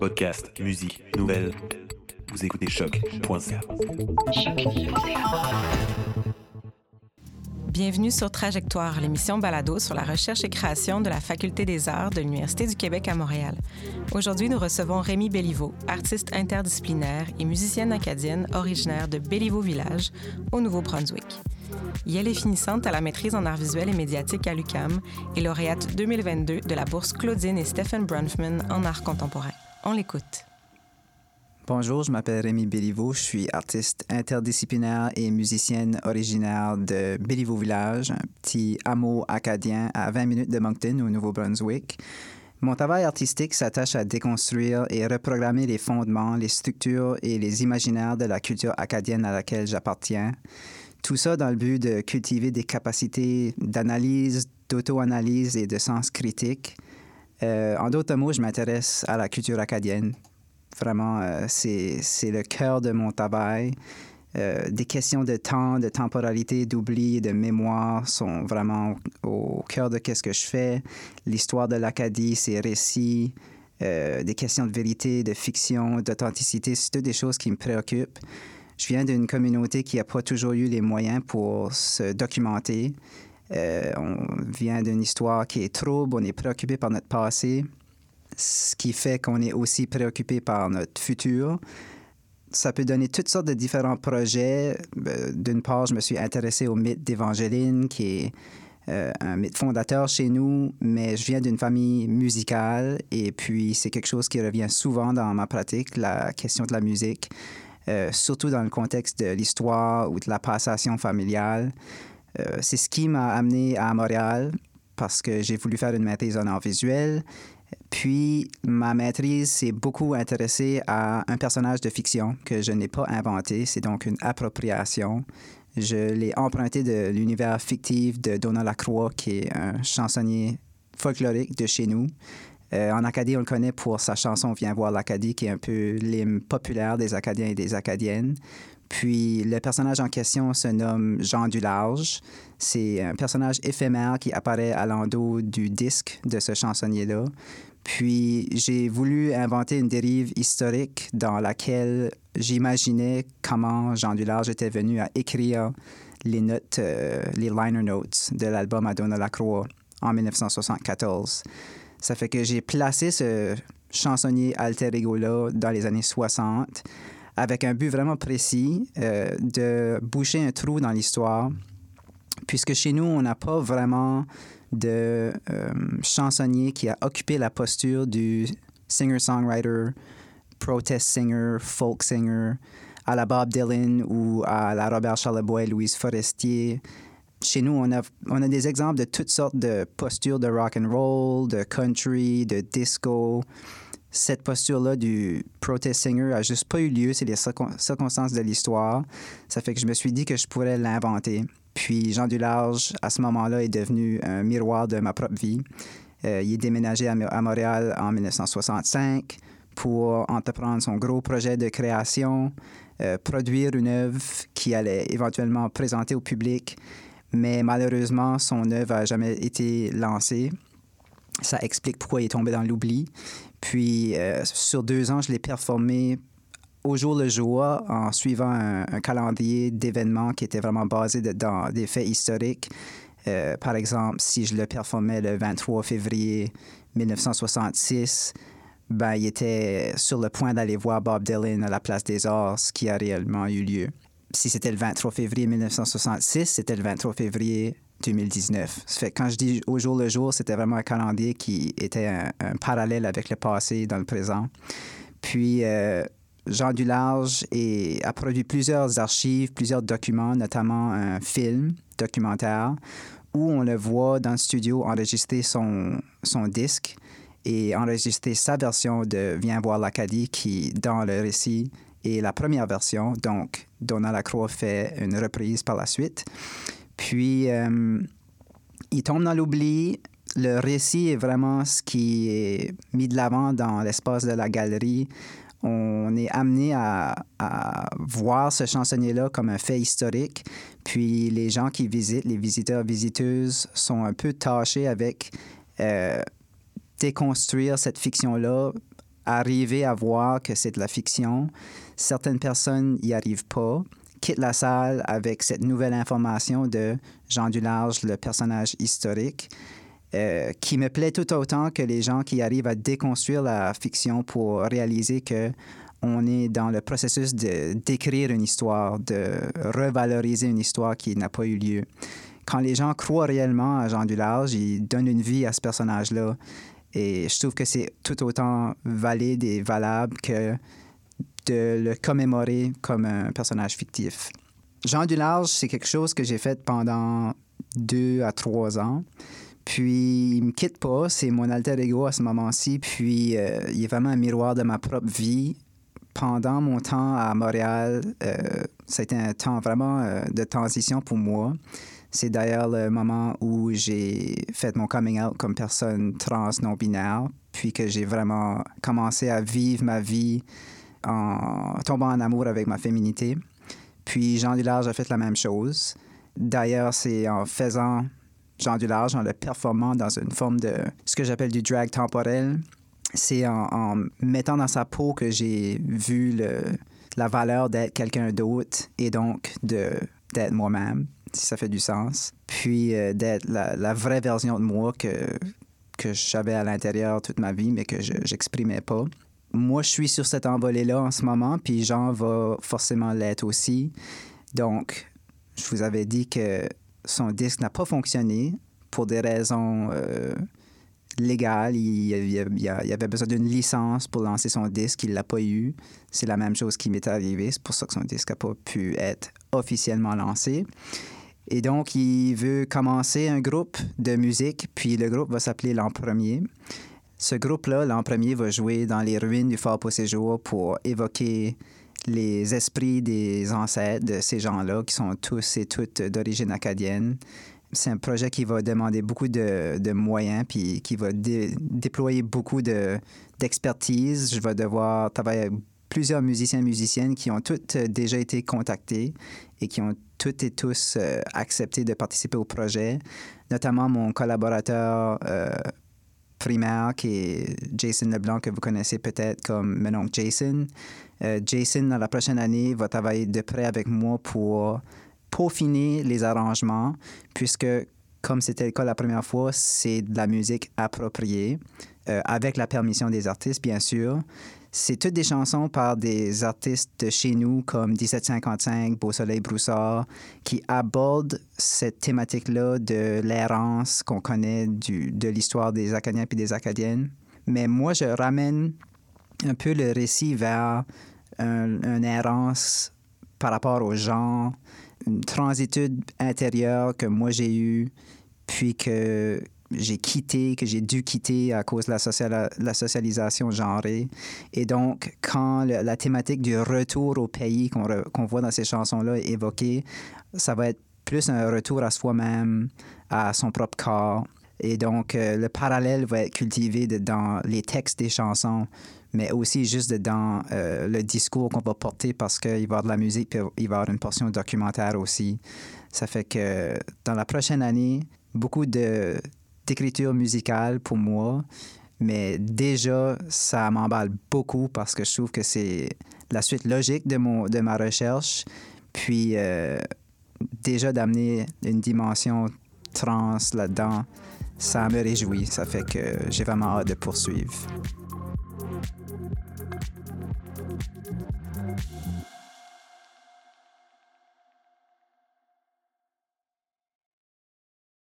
Podcast, musique, nouvelles. Vous écoutez choc.ca. Bienvenue sur Trajectoire, l'émission balado sur la recherche et création de la Faculté des arts de l'Université du Québec à Montréal. Aujourd'hui, nous recevons Rémi Béliveau, artiste interdisciplinaire et musicienne acadienne originaire de Béliveau Village, au Nouveau-Brunswick. Yelle est finissante à la maîtrise en arts visuels et médiatiques à l'UCAM et lauréate 2022 de la bourse Claudine et Stephen Brunfman en art contemporain. On l'écoute. Bonjour, je m'appelle Rémi Béliveau. Je suis artiste interdisciplinaire et musicienne originaire de Béliveau Village, un petit hameau acadien à 20 minutes de Moncton, au Nouveau-Brunswick. Mon travail artistique s'attache à déconstruire et reprogrammer les fondements, les structures et les imaginaires de la culture acadienne à laquelle j'appartiens. Tout ça dans le but de cultiver des capacités d'analyse, d'auto-analyse et de sens critique. Euh, en d'autres mots, je m'intéresse à la culture acadienne. Vraiment, euh, c'est le cœur de mon travail. Euh, des questions de temps, de temporalité, d'oubli, de mémoire sont vraiment au cœur de ce que je fais. L'histoire de l'Acadie, ses récits, des questions de vérité, de fiction, d'authenticité, c'est toutes des choses qui me préoccupent. Je viens d'une communauté qui n'a pas toujours eu les moyens pour se documenter. Euh, on vient d'une histoire qui est trouble, on est préoccupé par notre passé, ce qui fait qu'on est aussi préoccupé par notre futur. Ça peut donner toutes sortes de différents projets. Euh, d'une part, je me suis intéressé au mythe d'Évangéline, qui est euh, un mythe fondateur chez nous, mais je viens d'une famille musicale et puis c'est quelque chose qui revient souvent dans ma pratique, la question de la musique. Surtout dans le contexte de l'histoire ou de la passation familiale. Euh, c'est ce qui m'a amené à Montréal parce que j'ai voulu faire une maîtrise en art visuel. Puis ma maîtrise s'est beaucoup intéressée à un personnage de fiction que je n'ai pas inventé. C'est donc une appropriation. Je l'ai emprunté de l'univers fictif de Donald Lacroix, qui est un chansonnier folklorique de chez nous. Euh, en Acadie, on le connaît pour sa chanson Viens voir l'Acadie, qui est un peu l'hymne populaire des Acadiens et des Acadiennes. Puis le personnage en question se nomme Jean du Large. C'est un personnage éphémère qui apparaît à l'endos du disque de ce chansonnier-là. Puis j'ai voulu inventer une dérive historique dans laquelle j'imaginais comment Jean du Large était venu à écrire les notes, euh, les liner notes de l'album Adona Lacroix en 1974. Ça fait que j'ai placé ce chansonnier alter ego-là dans les années 60 avec un but vraiment précis euh, de boucher un trou dans l'histoire, puisque chez nous, on n'a pas vraiment de euh, chansonnier qui a occupé la posture du singer-songwriter, protest singer, folk singer, à la Bob Dylan ou à la Robert Charlebois, Louise Forestier, chez nous, on a, on a des exemples de toutes sortes de postures de rock and roll, de country, de disco. Cette posture-là du protest singer a juste pas eu lieu, c'est les circonstances de l'histoire. Ça fait que je me suis dit que je pourrais l'inventer. Puis Jean Dularge, à ce moment-là, est devenu un miroir de ma propre vie. Euh, il est déménagé à, Montréal en 1965 pour entreprendre son gros projet de création, euh, produire une œuvre qui allait éventuellement présenter au public mais malheureusement, son œuvre n'a jamais été lancée. Ça explique pourquoi il est tombé dans l'oubli. Puis, euh, sur deux ans, je l'ai performé au jour le jour en suivant un, calendrier d'événements qui était vraiment basé dans des faits historiques. Euh, par exemple, si je le performais le 23 février 1966, ben, il était sur le point d'aller voir Bob Dylan à la Place des Arts, ce qui a réellement eu lieu si c'était le 23 février 1966, c'était le 23 février 2019. Ça fait quand je dis au jour le jour, c'était vraiment un calendrier qui était un, parallèle avec le passé dans le présent. Puis euh, Jean Dularge a produit plusieurs archives, plusieurs documents, notamment un film documentaire où on le voit dans le studio enregistrer son, son disque et enregistrer sa version de Viens voir l'Acadie qui, dans le récit, et la première version. Donc, Donald Lacroix fait une reprise par la suite. Puis, euh, il tombe dans l'oubli. Le récit est vraiment ce qui est mis de l'avant dans l'espace de la galerie. On est amené à, voir ce chansonnier-là comme un fait historique. Puis les gens qui visitent, les visiteurs, visiteuses, sont un peu tâchés avec euh, déconstruire cette fiction-là arriver à voir que c'est de la fiction. Certaines personnes n'y arrivent pas, quittent la salle avec cette nouvelle information de Jean Dularge, le personnage historique, euh, qui me plaît tout autant que les gens qui arrivent à déconstruire la fiction pour réaliser que on est dans le processus d'écrire une histoire, de revaloriser une histoire qui n'a pas eu lieu. Quand les gens croient réellement à Jean Dularge, ils donnent une vie à ce personnage-là. Et je trouve que c'est tout autant valide et valable que de le commémorer comme un personnage fictif. Jean Dularge, c'est quelque chose que j'ai fait pendant deux à trois ans. Puis, il me quitte pas, c'est mon alter ego à ce moment-ci. Puis, euh, il est vraiment un miroir de ma propre vie. Pendant mon temps à Montréal, euh, ça a été un temps vraiment euh, de transition pour moi. C'est d'ailleurs le moment où j'ai fait mon coming out comme personne trans non-binaire, puis que j'ai vraiment commencé à vivre ma vie en tombant en amour avec ma féminité. Puis Jean Dularge a fait la même chose. D'ailleurs, c'est en faisant Jean Dularge, en le performant dans une forme de ce que j'appelle du drag temporel, c'est en, mettant dans sa peau que j'ai vu le, la valeur d'être quelqu'un d'autre et donc d'être moi-même si ça fait du sens. Puis euh, d'être la, vraie version de moi que, que j'avais à l'intérieur toute ma vie, mais que je n'exprimais pas. Moi, je suis sur cette envolée-là en ce moment, puis Jean va forcément l'être aussi. Donc, je vous avais dit que son disque n'a pas fonctionné pour des raisons euh, légales. Il, il, avait besoin d'une licence pour lancer son disque. Il l'a pas eu. C'est la même chose qui m'est arrivé. C'est pour ça que son disque n'a pas pu être officiellement lancé. Et donc, il veut commencer un groupe de musique, puis le groupe va s'appeler L'An Premier. Ce groupe-là, L'An Premier, va jouer dans les ruines du Fort Séjour pour évoquer les esprits des ancêtres de ces gens-là, qui sont tous et toutes d'origine acadienne. C'est un projet qui va demander beaucoup de, moyens, puis qui va déployer beaucoup d'expertise. Je vais devoir travailler avec plusieurs musiciens et musiciennes qui ont toutes déjà été contactés et qui ont toutes et tous euh, accepté de participer au projet, notamment mon collaborateur euh, primaire qui est Jason Leblanc, que vous connaissez peut-être comme mon oncle Jason. Euh, Jason, dans la prochaine année, va travailler de près avec moi pour peaufiner les arrangements, puisque, comme c'était le cas la première fois, c'est de la musique appropriée, avec la permission des artistes, bien sûr. C'est toutes des chansons par des artistes de chez nous comme 1755, Beau Soleil Broussard, qui abordent cette thématique-là de l'errance qu'on connaît du, de l'histoire des Acadiens et des Acadiennes. Mais moi, je ramène un peu le récit vers un, une errance par rapport aux gens, une transitude intérieure que moi j'ai eue, puis que j'ai quitté, que j'ai dû quitter à cause de la, socialisation genrée. Et donc, quand la thématique du retour au pays qu'on voit dans ces chansons-là est évoquée, ça va être plus un retour à soi-même, à son propre corps. Et donc, euh, le parallèle va être cultivé dans les textes des chansons, mais aussi juste dans euh, le discours qu'on va porter parce qu'il va y avoir de la musique, puis il va y avoir une portion documentaire aussi. Ça fait que dans la prochaine année, beaucoup de d'écriture musicale pour moi, mais déjà, ça m'emballe beaucoup parce que je trouve que c'est la suite logique de, mon, de ma recherche. Puis, euh, déjà d'amener une dimension trans là-dedans, ça me réjouit. Ça fait que j'ai vraiment hâte de poursuivre.